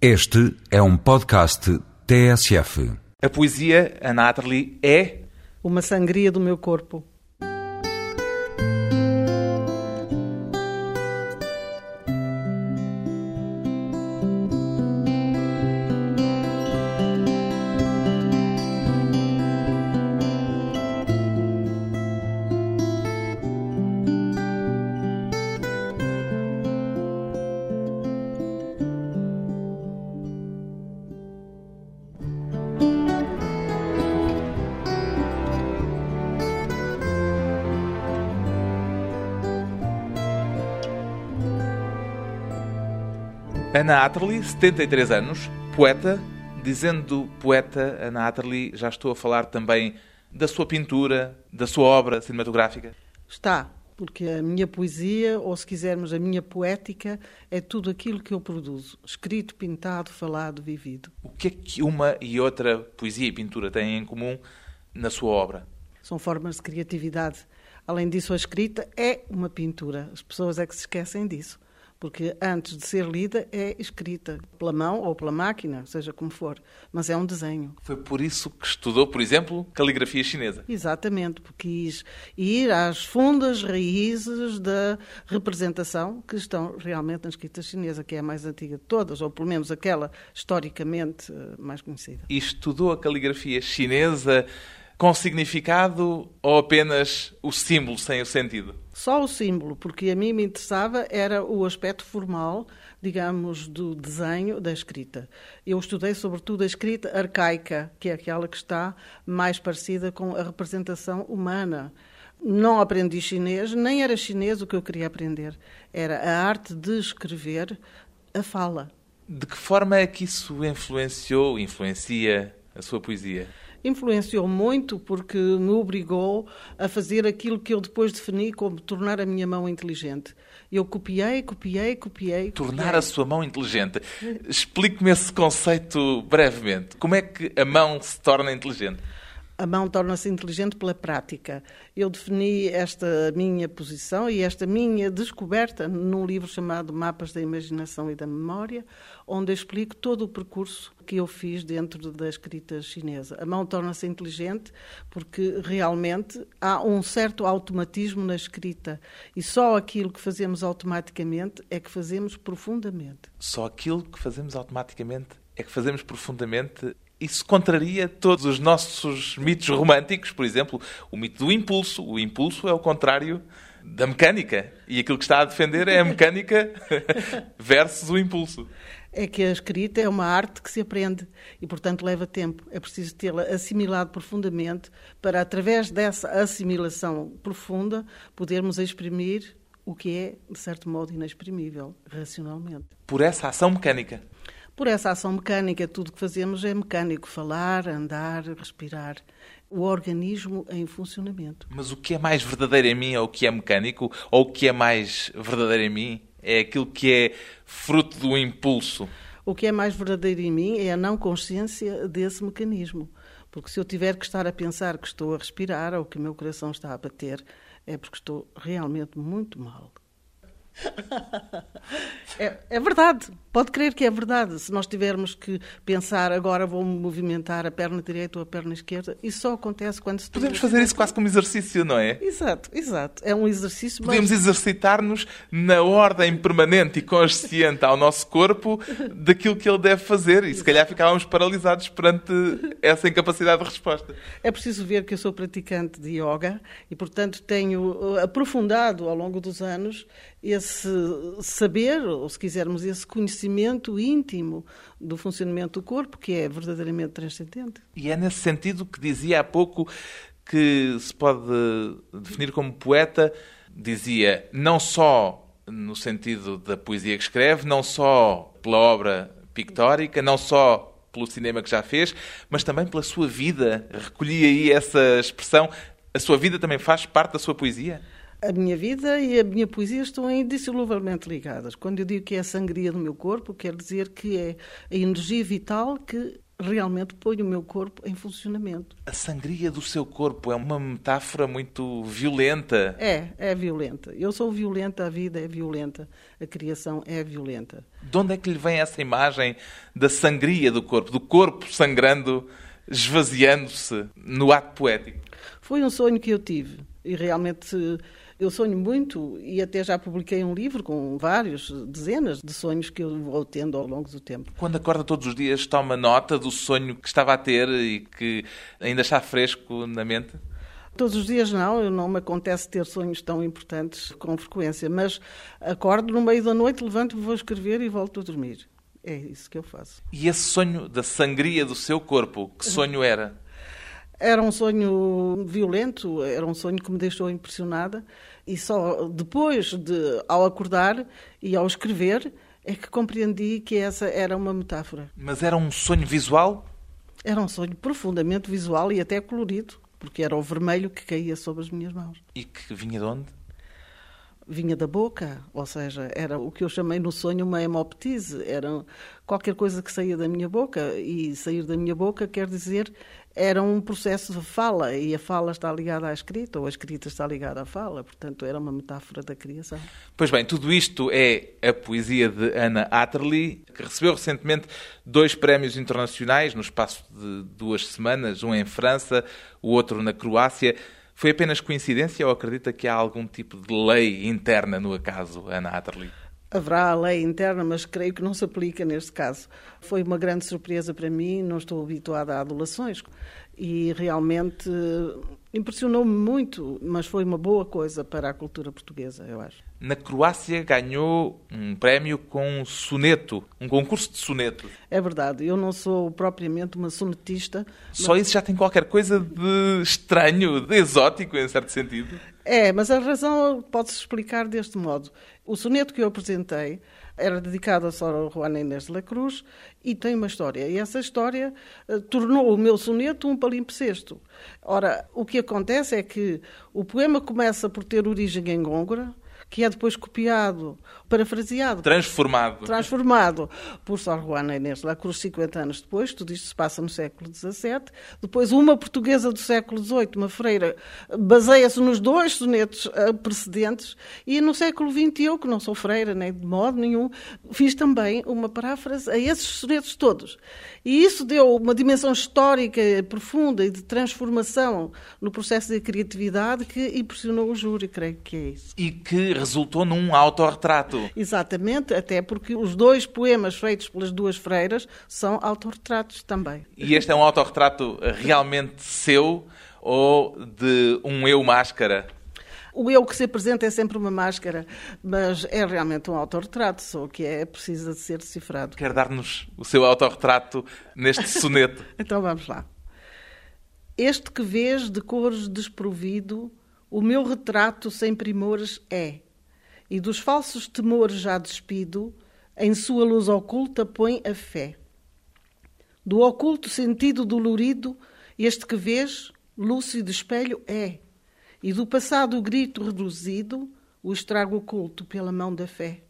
Este é um podcast TSF. A poesia, Ana Atterley, é Uma sangria do meu corpo. Atterley, 73 anos, poeta. Dizendo poeta, Ana Atterley, já estou a falar também da sua pintura, da sua obra cinematográfica. Está, porque a minha poesia, ou se quisermos a minha poética, é tudo aquilo que eu produzo: escrito, pintado, falado, vivido. O que é que uma e outra poesia e pintura têm em comum na sua obra? São formas de criatividade. Além disso, a escrita é uma pintura. As pessoas é que se esquecem disso. Porque antes de ser lida, é escrita pela mão ou pela máquina, seja como for. Mas é um desenho. Foi por isso que estudou, por exemplo, caligrafia chinesa. Exatamente, porque quis ir às fundas raízes da representação que estão realmente na escrita chinesa, que é a mais antiga de todas, ou pelo menos aquela historicamente eh, mais conhecida. E estudou a caligrafia chinesa com significado ou apenas o símbolo sem o sentido? Só o símbolo, porque a mim me interessava era o aspecto formal, digamos, do desenho da escrita. Eu estudei sobretudo a escrita arcaica, que é aquela que está mais parecida com a representação humana. Não aprendi chinês, nem era chinês o que eu queria aprender. Era a arte de escrever a fala. De que forma é que isso influenciou, influencia a sua poesia? Influenciou muito porque me obrigou a fazer aquilo que eu depois defini como tornar a minha mão inteligente. Eu copiei, copiei, copiei. Tornar copiei. a sua mão inteligente. Explique-me esse conceito brevemente. Como é que a mão se torna inteligente? A mão torna-se inteligente pela prática. Eu defini esta minha posição e esta minha descoberta num livro chamado Mapas da Imaginação e da Memória, onde explico todo o percurso que eu fiz dentro da escrita chinesa. A mão torna-se inteligente porque realmente há um certo automatismo na escrita e só aquilo que fazemos automaticamente é que fazemos profundamente. Só aquilo que fazemos automaticamente é que fazemos profundamente isso contraria todos os nossos mitos românticos, por exemplo, o mito do impulso. O impulso é o contrário da mecânica. E aquilo que está a defender é a mecânica versus o impulso. É que a escrita é uma arte que se aprende e, portanto, leva tempo. É preciso tê-la assimilado profundamente para, através dessa assimilação profunda, podermos exprimir o que é, de certo modo, inexprimível, racionalmente. Por essa ação mecânica por essa ação mecânica, tudo que fazemos é mecânico: falar, andar, respirar. O organismo em funcionamento. Mas o que é mais verdadeiro em mim é o que é mecânico? Ou o que é mais verdadeiro em mim é aquilo que é fruto do impulso? O que é mais verdadeiro em mim é a não consciência desse mecanismo. Porque se eu tiver que estar a pensar que estou a respirar ou que o meu coração está a bater, é porque estou realmente muito mal. É, é, verdade, pode crer que é verdade. Se nós tivermos que pensar agora vou movimentar a perna direita ou a perna esquerda, isso só acontece quando se Podemos fazer isso quase como exercício, não é? Exato, exato. É um exercício. Podemos mas... exercitar-nos na ordem permanente e consciente ao nosso corpo daquilo que ele deve fazer e se calhar ficávamos paralisados perante essa incapacidade de resposta. É preciso ver que eu sou praticante de yoga e, portanto, tenho aprofundado ao longo dos anos esse saber, ou se quisermos, esse conhecimento íntimo do funcionamento do corpo, que é verdadeiramente transcendente. E é nesse sentido que dizia há pouco que se pode definir como poeta, dizia não só no sentido da poesia que escreve, não só pela obra pictórica, não só pelo cinema que já fez, mas também pela sua vida. Recolhi aí essa expressão. A sua vida também faz parte da sua poesia? A minha vida e a minha poesia estão indissoluvelmente ligadas. Quando eu digo que é a sangria do meu corpo, quer dizer que é a energia vital que realmente põe o meu corpo em funcionamento. A sangria do seu corpo é uma metáfora muito violenta. É, é violenta. Eu sou violenta, a vida é violenta, a criação é violenta. De onde é que lhe vem essa imagem da sangria do corpo, do corpo sangrando, esvaziando-se no ato poético? Foi um sonho que eu tive e realmente eu sonho muito e até já publiquei um livro com vários, dezenas de sonhos que eu vou tendo ao longo do tempo. Quando acorda todos os dias, toma nota do sonho que estava a ter e que ainda está fresco na mente? Todos os dias não, não me acontece ter sonhos tão importantes com frequência, mas acordo no meio da noite, levanto-me, vou escrever e volto a dormir. É isso que eu faço. E esse sonho da sangria do seu corpo, que sonho era? Era um sonho violento, era um sonho que me deixou impressionada e só depois de ao acordar e ao escrever é que compreendi que essa era uma metáfora. Mas era um sonho visual? Era um sonho profundamente visual e até colorido, porque era o vermelho que caía sobre as minhas mãos. E que vinha de onde? Vinha da boca, ou seja, era o que eu chamei no sonho uma hemoptise, era qualquer coisa que saía da minha boca, e sair da minha boca quer dizer era um processo de fala e a fala está ligada à escrita ou a escrita está ligada à fala, portanto era uma metáfora da criação. Pois bem, tudo isto é a poesia de Anna Atterley, que recebeu recentemente dois prémios internacionais no espaço de duas semanas, um em França, o outro na Croácia. Foi apenas coincidência ou acredita que há algum tipo de lei interna no acaso, Anna Atterley? Haverá a lei interna, mas creio que não se aplica neste caso. Foi uma grande surpresa para mim, não estou habituada a adulações e realmente impressionou-me muito, mas foi uma boa coisa para a cultura portuguesa, eu acho. Na Croácia ganhou um prémio com um soneto, um concurso de soneto. É verdade, eu não sou propriamente uma sonetista. Só mas... isso já tem qualquer coisa de estranho, de exótico, em certo sentido? É, mas a razão pode-se explicar deste modo. O soneto que eu apresentei era dedicado a Sora Juana Inês de la Cruz e tem uma história. E essa história uh, tornou o meu soneto um palimpsesto. Ora, o que acontece é que o poema começa por ter origem em Gôngora, que é depois copiado, parafraseado. Transformado. Transformado por Sor Juana Inês la Cruz 50 anos depois, tudo isto se passa no século XVII. Depois, uma portuguesa do século XVIII, uma freira, baseia-se nos dois sonetos eh, precedentes. E no século XX, eu, que não sou freira, nem de modo nenhum, fiz também uma paráfrase a esses sonetos todos. E isso deu uma dimensão histórica profunda e de transformação no processo de criatividade que impressionou o júri, creio que é isso. E que resultou num autorretrato. Exatamente, até porque os dois poemas feitos pelas duas freiras são autorretratos também. E este é um autorretrato realmente seu ou de um eu máscara? O eu que se apresenta é sempre uma máscara, mas é realmente um autorretrato, só que é preciso de ser decifrado. Quer dar-nos o seu autorretrato neste soneto? então vamos lá. Este que vês de cores desprovido, o meu retrato sem primores é e dos falsos temores já despido, em sua luz oculta põe a fé. Do oculto sentido dolorido, este que vês, lúcido espelho é, e do passado grito reduzido, o estrago oculto pela mão da fé.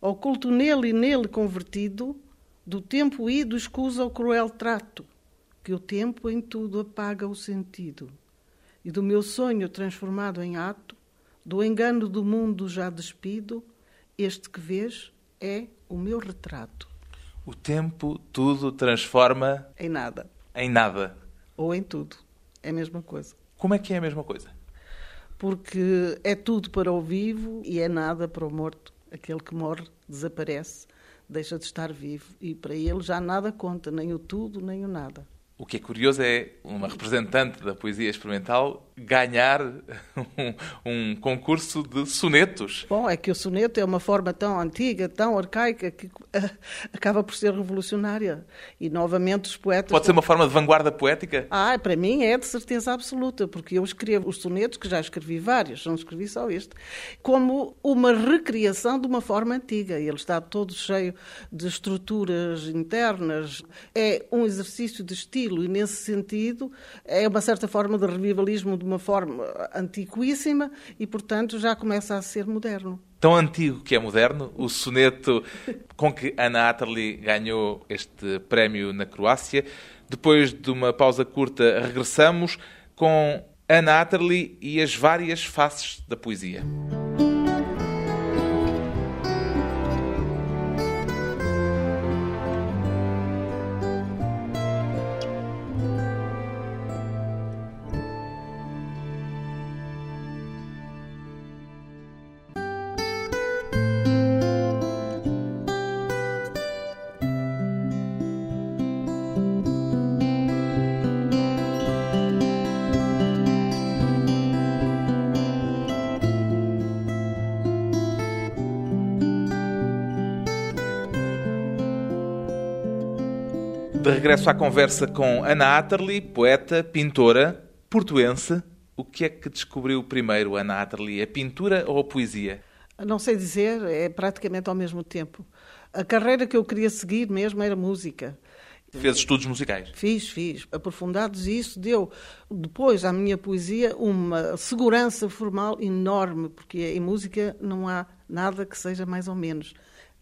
Oculto nele e nele convertido, do tempo ido escusa o cruel trato, que o tempo em tudo apaga o sentido, e do meu sonho transformado em ato, do engano do mundo já despido, este que vês é o meu retrato. O tempo tudo transforma em nada. Em nada. Ou em tudo. É a mesma coisa. Como é que é a mesma coisa? Porque é tudo para o vivo e é nada para o morto. Aquele que morre desaparece, deixa de estar vivo e para ele já nada conta, nem o tudo, nem o nada. O que é curioso é uma representante da poesia experimental ganhar um, um, concurso de sonetos. Bom, é que o soneto é uma forma tão antiga, tão arcaica, que uh, acaba por ser revolucionária. E novamente os poetas. Pode ser uma forma de vanguarda poética? Ah, para mim é de certeza absoluta, porque eu escrevo os sonetos, que já escrevi vários, não escrevi só este, como uma recriação de uma forma antiga. Ele está todo cheio de estruturas internas. É um exercício de estilo e nesse sentido é uma certa forma de revivalismo de uma forma antiquíssima e, portanto, já começa a ser moderno. tão antigo que é moderno, o soneto com que Ana Atterley ganhou este prémio na Croácia. Depois de uma pausa curta, regressamos com Ana Atterley e as várias faces da poesia. De regresso à conversa com Ana Atterley, poeta, pintora, portuense. O que é que descobriu primeiro, Ana Atterley? A pintura ou a poesia? Não sei dizer, é praticamente ao mesmo tempo. A carreira que eu queria seguir mesmo era música. Fez estudos musicais? Fiz, fiz. Aprofundados e isso deu depois à minha poesia uma segurança formal enorme, porque em música não há nada que seja mais ou menos.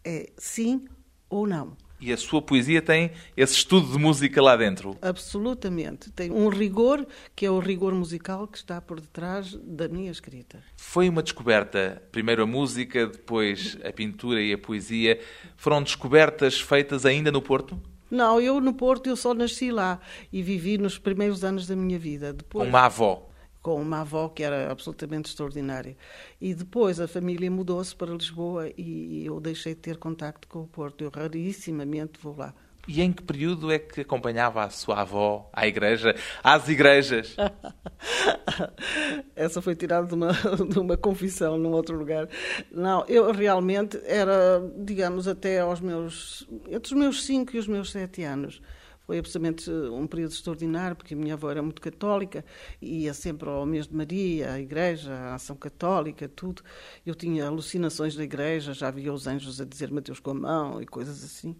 É sim ou não. E a sua poesia tem esse estudo de música lá dentro? Absolutamente. Tem um rigor, que é o rigor musical que está por detrás da minha escrita. Foi uma descoberta. Primeiro a música, depois a pintura e a poesia. Foram descobertas feitas ainda no Porto? Não, eu no Porto eu só nasci lá e vivi nos primeiros anos da minha vida. Depois... Uma avó? Com uma avó que era absolutamente extraordinária. E depois a família mudou-se para Lisboa e eu deixei de ter contacto com o Porto. Eu rarissimamente vou lá. E em que período é que acompanhava a sua avó à igreja, às igrejas? Essa foi tirada de uma, de uma confissão num outro lugar. Não, eu realmente era, digamos, até aos meus. entre os meus 5 e os meus 7 anos. Foi absolutamente um período extraordinário, porque a minha avó era muito católica, ia sempre ao mês de Maria, à igreja, à ação católica, tudo. Eu tinha alucinações da igreja, já via os anjos a dizer Mateus com a mão e coisas assim.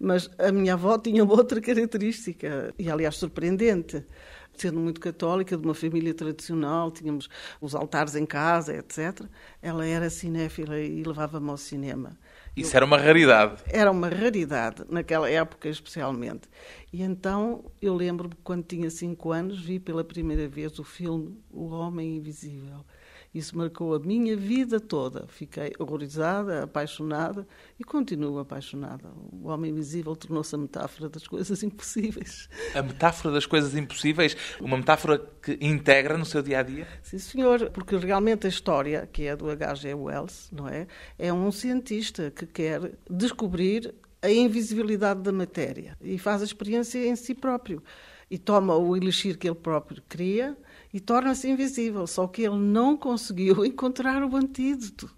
Mas a minha avó tinha uma outra característica, e aliás surpreendente sendo muito católica, de uma família tradicional, tínhamos os altares em casa, etc. Ela era cinéfila e levava-me ao cinema. Isso era uma raridade. Era uma raridade, naquela época especialmente. E então eu lembro-me, quando tinha cinco anos, vi pela primeira vez o filme O Homem Invisível. Isso marcou a minha vida toda. Fiquei horrorizada, apaixonada e continuo apaixonada. O Homem Invisível tornou-se a metáfora das coisas impossíveis. A metáfora das coisas impossíveis? Uma metáfora que integra no seu dia a dia? Sim, senhor, porque realmente a história, que é do H.G. Wells, não é? É um cientista que quer descobrir a invisibilidade da matéria e faz a experiência em si próprio. E toma o elixir que ele próprio cria e torna-se invisível. Só que ele não conseguiu encontrar o antídoto.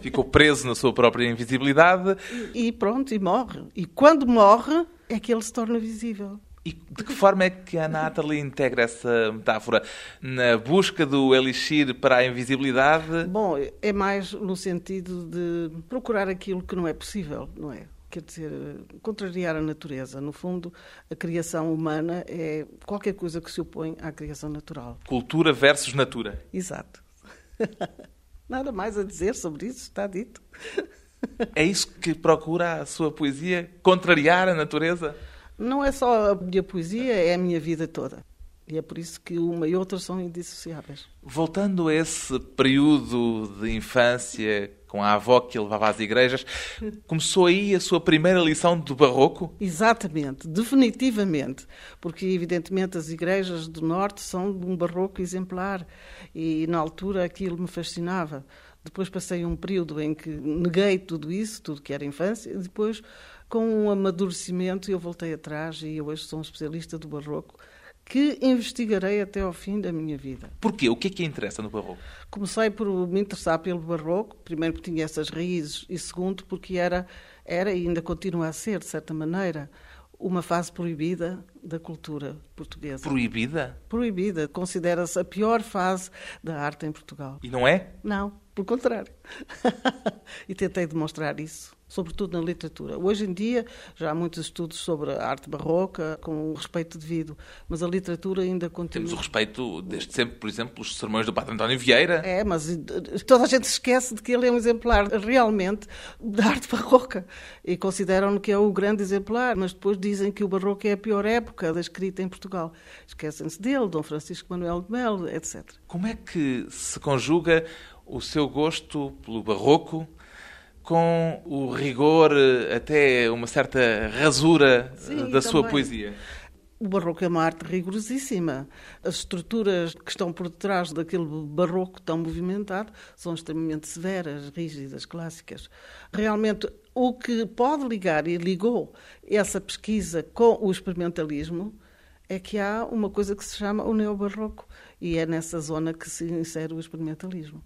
Ficou preso na sua própria invisibilidade. E, e pronto, e morre. E quando morre, é que ele se torna visível. E de que forma é que a Natalie integra essa metáfora? Na busca do elixir para a invisibilidade? Bom, é mais no sentido de procurar aquilo que não é possível, não é? Quer dizer, contrariar a natureza. No fundo, a criação humana é qualquer coisa que se opõe à criação natural. Cultura versus natura. Exato. Nada mais a dizer sobre isso, está dito. É isso que procura a sua poesia? Contrariar a natureza? Não é só a minha poesia, é a minha vida toda. E é por isso que uma e outra são indissociáveis. Voltando a esse período de infância com a avó que levava às igrejas, começou aí a sua primeira lição do barroco? Exatamente, definitivamente, porque evidentemente as igrejas do norte são de um barroco exemplar e na altura aquilo me fascinava. Depois passei um período em que neguei tudo isso, tudo que era infância, e depois com um amadurecimento eu voltei atrás e hoje sou um especialista do barroco que investigarei até ao fim da minha vida. Porquê? O que é que interessa no barroco? Comecei por me interessar pelo barroco, primeiro porque tinha essas raízes e segundo porque era, era e ainda continua a ser, de certa maneira, uma fase proibida da cultura portuguesa. Proibida? Proibida. Considera-se a pior fase da arte em Portugal. E não é? Não. Pelo contrário. e tentei demonstrar isso sobretudo na literatura. Hoje em dia já há muitos estudos sobre a arte barroca, com o respeito devido, mas a literatura ainda continua. Temos o respeito desde sempre, por exemplo, os sermões do Padre António Vieira. É, mas toda a gente esquece de que ele é um exemplar realmente da arte barroca e consideram que é o grande exemplar, mas depois dizem que o barroco é a pior época da escrita em Portugal. Esquecem-se dele, Dom Francisco Manuel de Melo, etc. Como é que se conjuga o seu gosto pelo barroco com o rigor, até uma certa rasura Sim, da também. sua poesia. O barroco é uma arte rigorosíssima. As estruturas que estão por detrás daquele barroco tão movimentado são extremamente severas, rígidas, clássicas. Realmente, o que pode ligar e ligou essa pesquisa com o experimentalismo é que há uma coisa que se chama o neobarroco e é nessa zona que se insere o experimentalismo.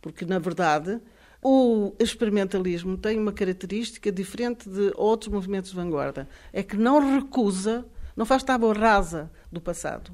Porque, na verdade, o experimentalismo tem uma característica diferente de outros movimentos de vanguarda. É que não recusa, não faz tábua rasa do passado.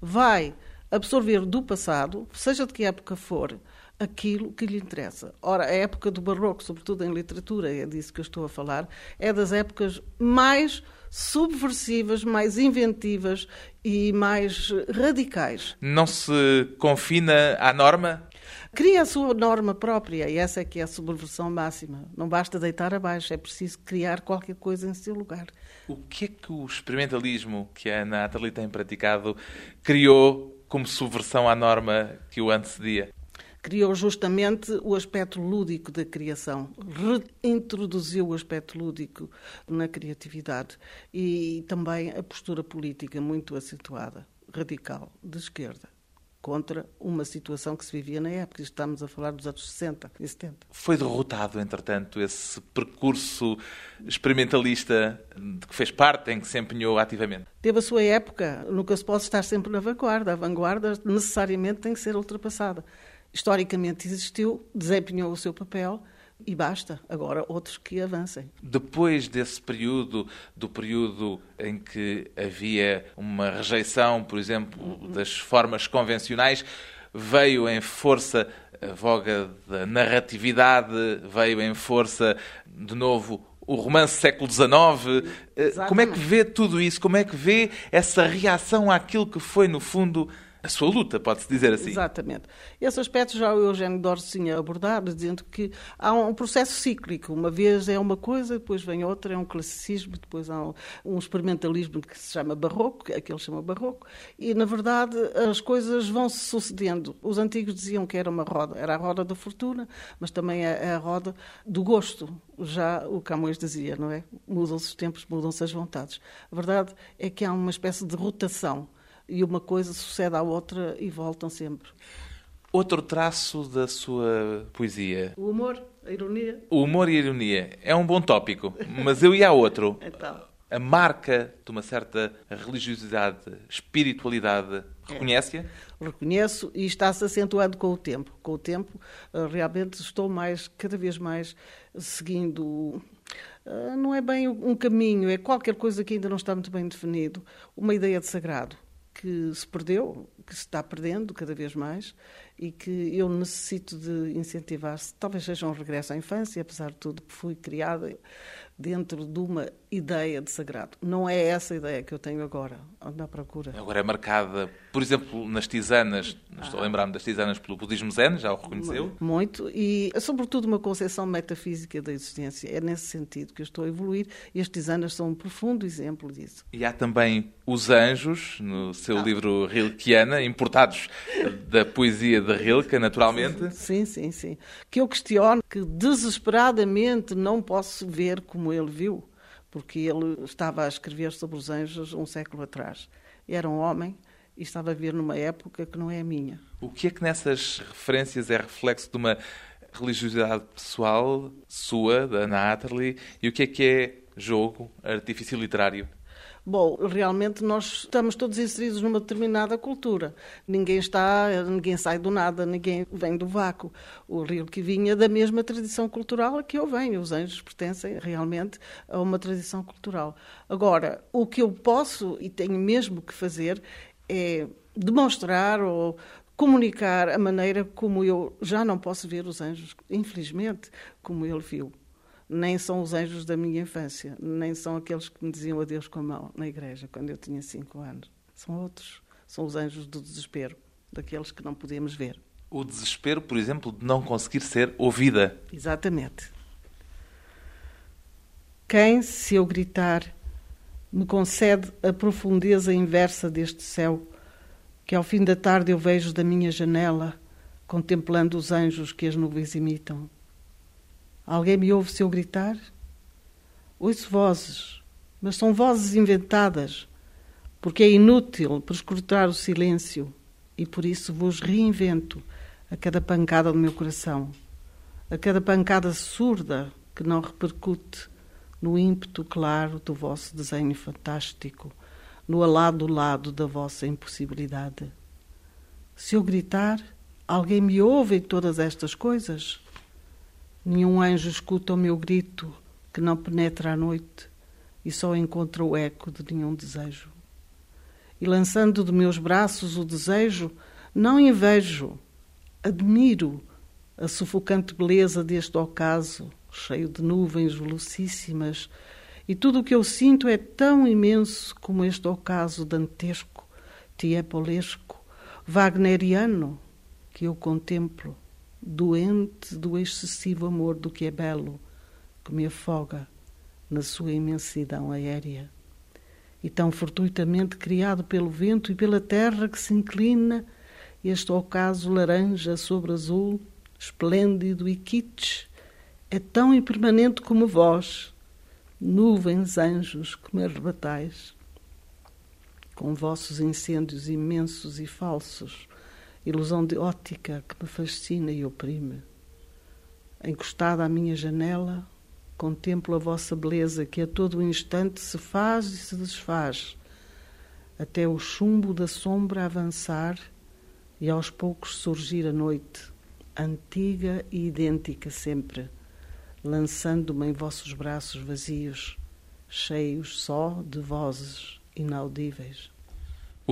Vai absorver do passado, seja de que época for, aquilo que lhe interessa. Ora, a época do barroco, sobretudo em literatura, é disso que eu estou a falar, é das épocas mais subversivas, mais inventivas e mais radicais. Não se confina à norma? Cria a sua norma própria e essa é que é a subversão máxima. Não basta deitar abaixo, é preciso criar qualquer coisa em seu lugar. O que é que o experimentalismo que a Nathalie tem praticado criou como subversão à norma que o antecedia? criou justamente o aspecto lúdico da criação, reintroduziu o aspecto lúdico na criatividade e também a postura política muito acentuada, radical, de esquerda contra uma situação que se vivia na época. Estamos a falar dos anos 60 e 70. Foi derrotado, entretanto, esse percurso experimentalista de que fez parte, em que se empenhou ativamente? Teve a sua época. Nunca se pode estar sempre na vanguarda. A vanguarda necessariamente tem que ser ultrapassada. Historicamente existiu, desempenhou o seu papel, e basta. Agora, outros que avancem. Depois desse período, do período em que havia uma rejeição, por exemplo, das formas convencionais, veio em força a voga da narratividade, veio em força, de novo, o romance século XIX. Exatamente. Como é que vê tudo isso? Como é que vê essa reação àquilo que foi, no fundo, a sua luta, pode-se dizer assim. Exatamente. Esse aspecto já o Eugênio Dors tinha abordado, dizendo que há um processo cíclico. Uma vez é uma coisa, depois vem outra, é um classicismo, depois há um, um experimentalismo que se chama barroco, que aquele chama barroco, e na verdade as coisas vão se sucedendo. Os antigos diziam que era uma roda, era a roda da fortuna, mas também é a roda do gosto. Já o Camões dizia, não é? Mudam-se os tempos, mudam-se as vontades. A verdade é que há uma espécie de rotação e uma coisa sucede à outra e voltam sempre. Outro traço da sua poesia. O humor, a ironia. O humor e a ironia. É um bom tópico, mas eu ia a outro. Então. A marca de uma certa religiosidade, espiritualidade, reconhece-a? É. Reconheço e está-se acentuando com o tempo. Com o tempo, eh, realmente estou mais, cada vez mais, seguindo eh, não é bem um caminho, é qualquer coisa que ainda não está muito bem definido, uma ideia de sagrado que se perdeu, que se está perdendo cada vez mais e que eu necessito de incentivar. -se. Talvez seja um regresso à infância, apesar de tudo, que fui criada dentro de uma ideia de sagrado. Não é essa a ideia que eu tenho agora, à procura. Agora é marcada, por exemplo, nas tisanas, ah. estou a lembrar-me das tisanas pelo budismo zen, já o reconheceu? Muito, e sobretudo uma concepção metafísica da existência. É nesse sentido que eu estou a evoluir e as tisanas são um profundo exemplo disso. E há também os anjos, no seu ah. livro Rilkeana, importados da poesia de Rilke, naturalmente. Sim, sim, sim. Que eu questiono, que desesperadamente não posso ver como ele viu porque ele estava a escrever sobre os anjos um século atrás. Era um homem e estava a viver numa época que não é a minha. O que é que nessas referências é reflexo de uma religiosidade pessoal sua, da Natalie, e o que é que é jogo, artifício literário? Bom, realmente nós estamos todos inseridos numa determinada cultura. Ninguém está, ninguém sai do nada, ninguém vem do vácuo. O Rio que vinha da mesma tradição cultural a que eu venho. Os anjos pertencem realmente a uma tradição cultural. Agora, o que eu posso e tenho mesmo que fazer é demonstrar ou comunicar a maneira como eu já não posso ver os anjos, infelizmente, como ele viu. Nem são os anjos da minha infância, nem são aqueles que me diziam adeus com a mão na igreja quando eu tinha cinco anos. São outros, são os anjos do desespero, daqueles que não podíamos ver. O desespero, por exemplo, de não conseguir ser ouvida. Exatamente. Quem, se eu gritar, me concede a profundeza inversa deste céu, que ao fim da tarde eu vejo da minha janela, contemplando os anjos que as nuvens imitam? Alguém me ouve se eu gritar? Ouço vozes, mas são vozes inventadas, porque é inútil prescrutar o silêncio e por isso vos reinvento a cada pancada do meu coração, a cada pancada surda que não repercute no ímpeto claro do vosso desenho fantástico, no alado lado da vossa impossibilidade. Se eu gritar, alguém me ouve em todas estas coisas? Nenhum anjo escuta o meu grito que não penetra à noite e só encontra o eco de nenhum desejo. E lançando de meus braços o desejo, não invejo, admiro a sufocante beleza deste ocaso, cheio de nuvens velocíssimas, e tudo o que eu sinto é tão imenso como este ocaso dantesco, tiepolesco, wagneriano, que eu contemplo doente do excessivo amor do que é belo, que me afoga na sua imensidão aérea. E tão fortuitamente criado pelo vento e pela terra que se inclina, este ocaso laranja sobre azul, esplêndido e kitsch, é tão impermanente como vós, nuvens anjos que me arrebatais, com vossos incêndios imensos e falsos, ilusão de ótica que me fascina e oprime. Encostada à minha janela, contemplo a vossa beleza que a todo instante se faz e se desfaz, até o chumbo da sombra avançar e aos poucos surgir a noite, antiga e idêntica sempre, lançando-me em vossos braços vazios, cheios só de vozes inaudíveis.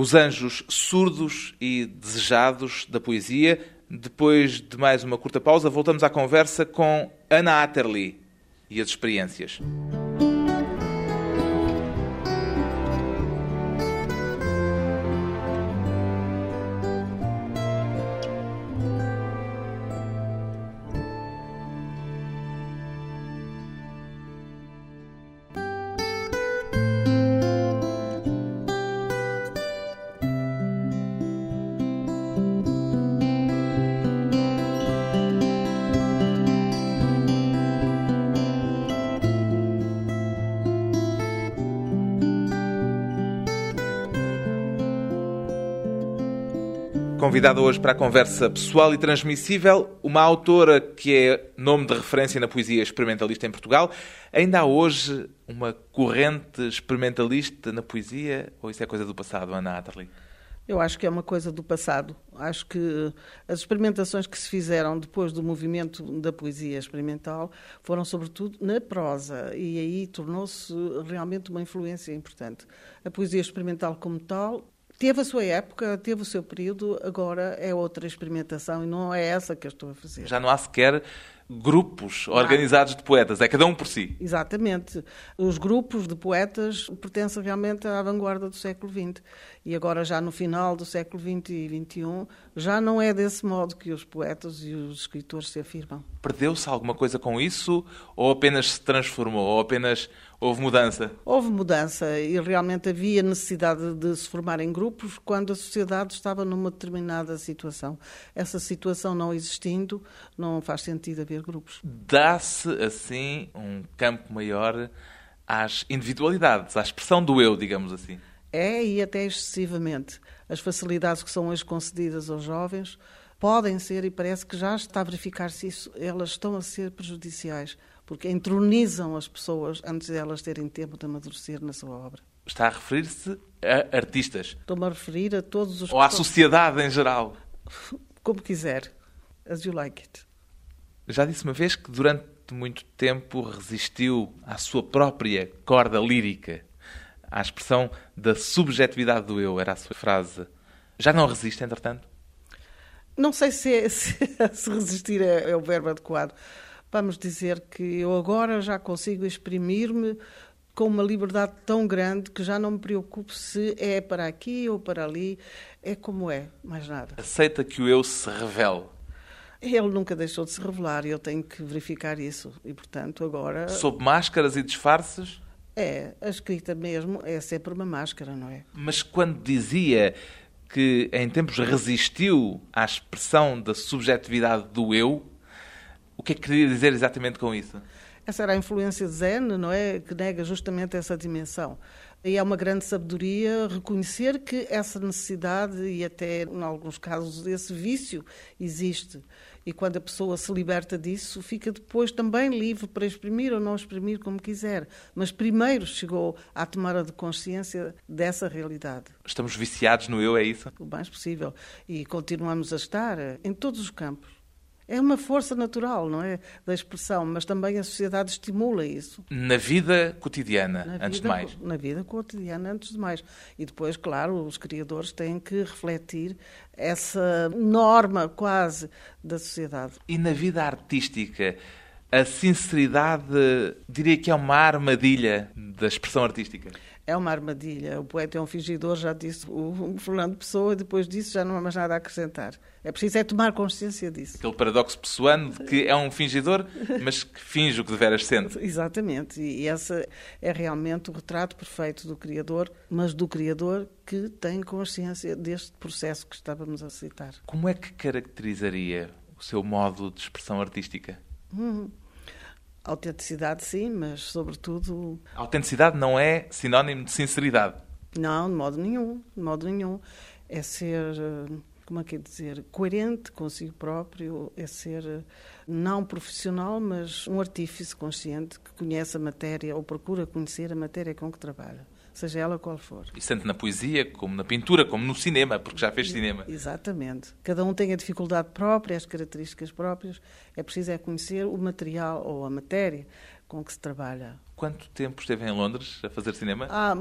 Os anjos surdos e desejados da poesia. Depois de mais uma curta pausa, voltamos à conversa com Ana Atterley e as experiências. Convidada hoje para a conversa pessoal e transmissível, uma autora que é nome de referência na poesia experimentalista em Portugal. Ainda há hoje uma corrente experimentalista na poesia? Ou isso é coisa do passado, Ana Atterley? Eu acho que é uma coisa do passado. Acho que as experimentações que se fizeram depois do movimento da poesia experimental foram, sobretudo, na prosa, e aí tornou-se realmente uma influência importante. A poesia experimental, como tal, teve a sua época, teve o seu período, agora é outra experimentação e não é essa que eu estou a fazer. Já não há sequer grupos organizados de poetas, é cada um por si. Exatamente. Os grupos de poetas pertencem realmente à vanguarda do século XX. E agora, já no final do século XX e XXI, já não é desse modo que os poetas e os escritores se afirmam. Perdeu-se alguma coisa com isso? Ou apenas se transformou? Ou apenas Houve mudança? Houve mudança e realmente havia necessidade de se formar em grupos quando a sociedade estava numa determinada situação. Essa situação não existindo, não faz sentido haver grupos. Dá-se, assim, um campo maior às individualidades, à expressão do eu, digamos assim. É, e até excessivamente. As facilidades que são hoje concedidas aos jovens podem ser, e parece que já está a verificar-se isso, elas estão a ser prejudiciais porque entronizam as pessoas antes de elas terem tempo de amadurecer na sua obra. Está a referir-se a artistas? Estou-me a referir a todos os... Ou à sociedade em geral? Como quiser. As you like it. Já disse uma vez que durante muito tempo resistiu à sua própria corda lírica, à expressão da subjetividade do eu, era a sua frase. Já não resiste, entretanto? Não sei se, é, se, se resistir é, é, o verbo adequado. Vamos dizer que eu agora já consigo exprimir-me com uma liberdade tão grande que já não me preocupo se é para aqui ou para ali. É como é, mais nada. Aceita que o eu se revele. Ele nunca deixou de se revelar e eu tenho que verificar isso. E, portanto, agora. Sob máscaras e disfarces? É, a escrita mesmo é sempre uma máscara, não é? Mas quando dizia que em tempos resistiu à expressão da subjetividade do eu, o que é que queria dizer exatamente com isso? Essa era a influência de Zen, não é? Que nega justamente essa dimensão. E é uma grande sabedoria reconhecer que essa necessidade e até, em alguns casos, esse vício existe. E quando a pessoa se liberta disso, fica depois também livre para exprimir ou não exprimir como quiser. Mas primeiro chegou à tomada de consciência dessa realidade. Estamos viciados no eu, é isso? O mais possível. E continuamos a estar em todos os campos. É uma força natural, não é? Da expressão, mas também a sociedade estimula isso. Na vida cotidiana, na antes vida, de mais. Na vida cotidiana, antes de mais. E depois, claro, os criadores têm que refletir essa norma quase da sociedade. E na vida artística, a sinceridade diria que é uma armadilha da expressão artística? É uma armadilha. O poeta é um fingidor, já disse o Fernando Pessoa, depois disso já não há mais nada a acrescentar. É preciso é tomar consciência disso. Aquele paradoxo pessoano de que é um fingidor, mas que finge o que deveras sendo. Exatamente, e esse é realmente o retrato perfeito do Criador, mas do Criador que tem consciência deste processo que estávamos a citar. Como é que caracterizaria o seu modo de expressão artística? Hum. Autenticidade, sim, mas sobretudo. Autenticidade não é sinónimo de sinceridade. Não, de modo nenhum. De modo nenhum. É ser, como é que é dizer, coerente consigo próprio, é ser não profissional, mas um artífice consciente que conhece a matéria ou procura conhecer a matéria com que trabalha seja ela qual for. E tanto na poesia, como na pintura, como no cinema, porque já fez cinema. Exatamente. Cada um tem a dificuldade própria, as características próprias. É preciso é conhecer o material ou a matéria com que se trabalha. Quanto tempo esteve em Londres a fazer cinema? Ah,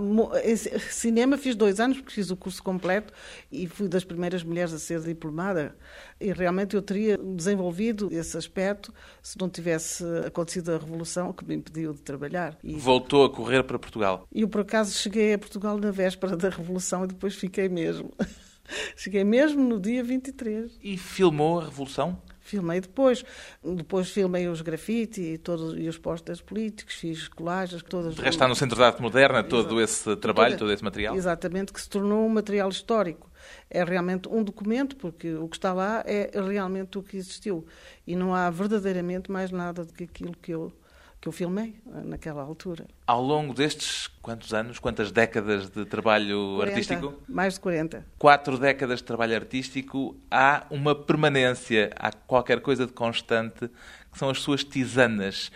cinema fiz dois anos, porque fiz o curso completo e fui das primeiras mulheres a ser diplomada. E realmente eu teria desenvolvido esse aspecto se não tivesse acontecido a Revolução que me impediu de trabalhar. E... Voltou a correr para Portugal? E eu, por acaso, cheguei a Portugal na véspera da Revolução e depois fiquei mesmo. cheguei mesmo no dia 23. E filmou a Revolução? Filmei depois. Depois filmei os grafite e, todos, e os pósteres políticos, fiz colagens, todas... De resto está no Centro de Arte Moderna todo esse trabalho, todo esse material? Exatamente, que se tornou um material histórico. É realmente um documento, porque o que está lá é realmente o que existiu. E não há verdadeiramente mais nada do que aquilo que eu que eu filmei eh, naquela altura. Ao longo destes quantos anos, quantas décadas de trabalho 40, artístico? Mais de 40. Quatro décadas de trabalho artístico, há uma permanência, há qualquer coisa de constante, que são as suas tisanas.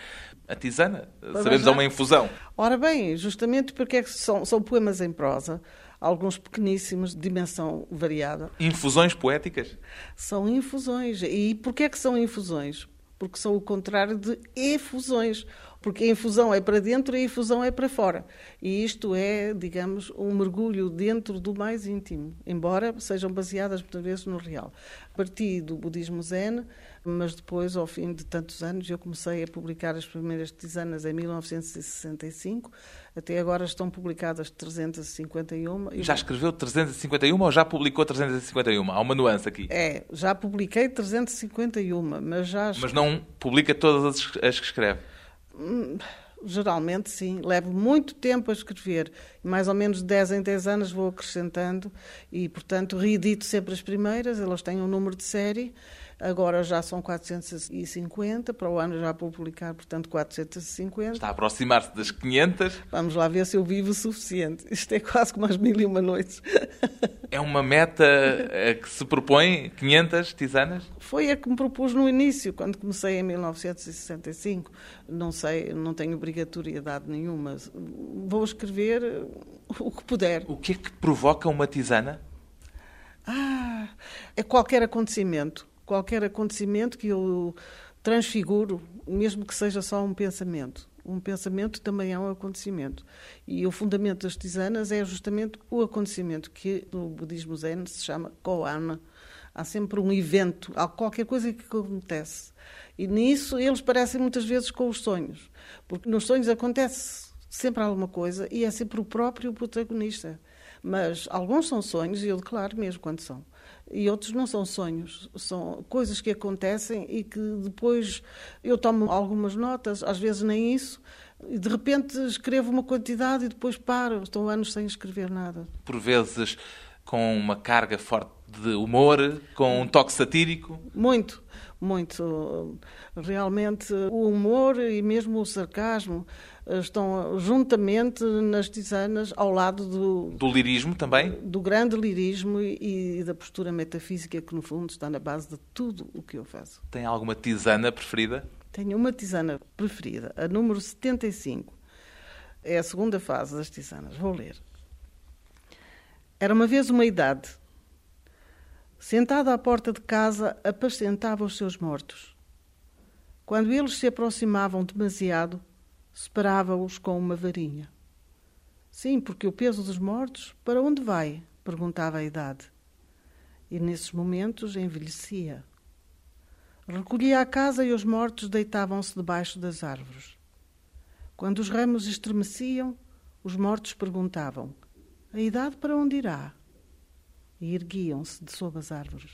A tisana, sabemos, é uma infusão. Ora bem, justamente porque é que são, são poemas em prosa, alguns pequeníssimos, de dimensão variada. Infusões poéticas? São infusões. E porquê é que são infusões? Porque são o contrário de efusões, porque a infusão é para dentro e a infusão é para fora. E isto é, digamos, um mergulho dentro do mais íntimo, embora sejam baseadas muitas vezes no real. Parti do budismo zen, mas depois, ao fim de tantos anos, eu comecei a publicar as primeiras tisanas em 1965. Até agora estão publicadas 351. Já escreveu 351 ou já publicou 351? Há uma nuance aqui. É, já publiquei 351, mas já... Mas não publica todas as que escreve? Hum, geralmente sim. Levo muito tempo a escrever. Mais ou menos de 10 em 10 anos vou acrescentando e, portanto, reedito sempre as primeiras. Elas têm um número de série Agora já são 450, para o ano já vou publicar, portanto, 450. Está a aproximar-se das 500. Vamos lá ver se eu vivo o suficiente. Isto é quase como as mil e uma noites. É uma meta que se propõe 500 tisanas? Foi a que me propus no início, quando comecei em 1965. Não sei, não tenho obrigatoriedade nenhuma. Vou escrever o que puder. O que é que provoca uma tisana? Ah, é qualquer acontecimento qualquer acontecimento que eu transfiguro, mesmo que seja só um pensamento. Um pensamento também é um acontecimento. E o fundamento das tisanas é justamente o acontecimento que no budismo zen se chama koan, Há sempre um evento, há qualquer coisa que acontece. E nisso eles parecem muitas vezes com os sonhos, porque nos sonhos acontece sempre alguma coisa e é sempre o próprio protagonista. Mas alguns são sonhos, e eu declaro mesmo quando são. E outros não são sonhos, são coisas que acontecem e que depois eu tomo algumas notas, às vezes nem isso, e de repente escrevo uma quantidade e depois paro, estou anos sem escrever nada. Por vezes com uma carga forte de humor, com um toque satírico? Muito, muito. Realmente o humor e mesmo o sarcasmo estão juntamente nas tisanas ao lado do... Do lirismo também? Do grande lirismo e, e da postura metafísica que no fundo está na base de tudo o que eu faço. Tem alguma tisana preferida? Tenho uma tisana preferida, a número 75. É a segunda fase das tisanas. Vou ler. Era uma vez uma idade. Sentado à porta de casa, apacentava os seus mortos. Quando eles se aproximavam demasiado, separava-os com uma varinha. Sim, porque o peso dos mortos, para onde vai? perguntava a idade. E nesses momentos envelhecia. Recolhia a casa e os mortos deitavam-se debaixo das árvores. Quando os ramos estremeciam, os mortos perguntavam: A idade para onde irá? E erguiam-se de sob as árvores.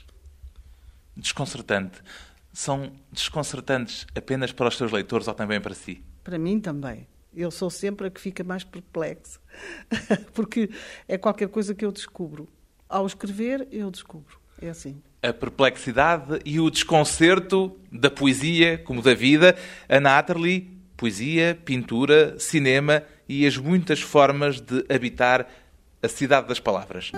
Desconcertante. São desconcertantes apenas para os seus leitores ou também para si? Para mim também. Eu sou sempre a que fica mais perplexa, porque é qualquer coisa que eu descubro. Ao escrever, eu descubro. É assim a perplexidade e o desconcerto da poesia, como da vida. Ana Atterley, poesia, pintura, cinema e as muitas formas de habitar a cidade das palavras.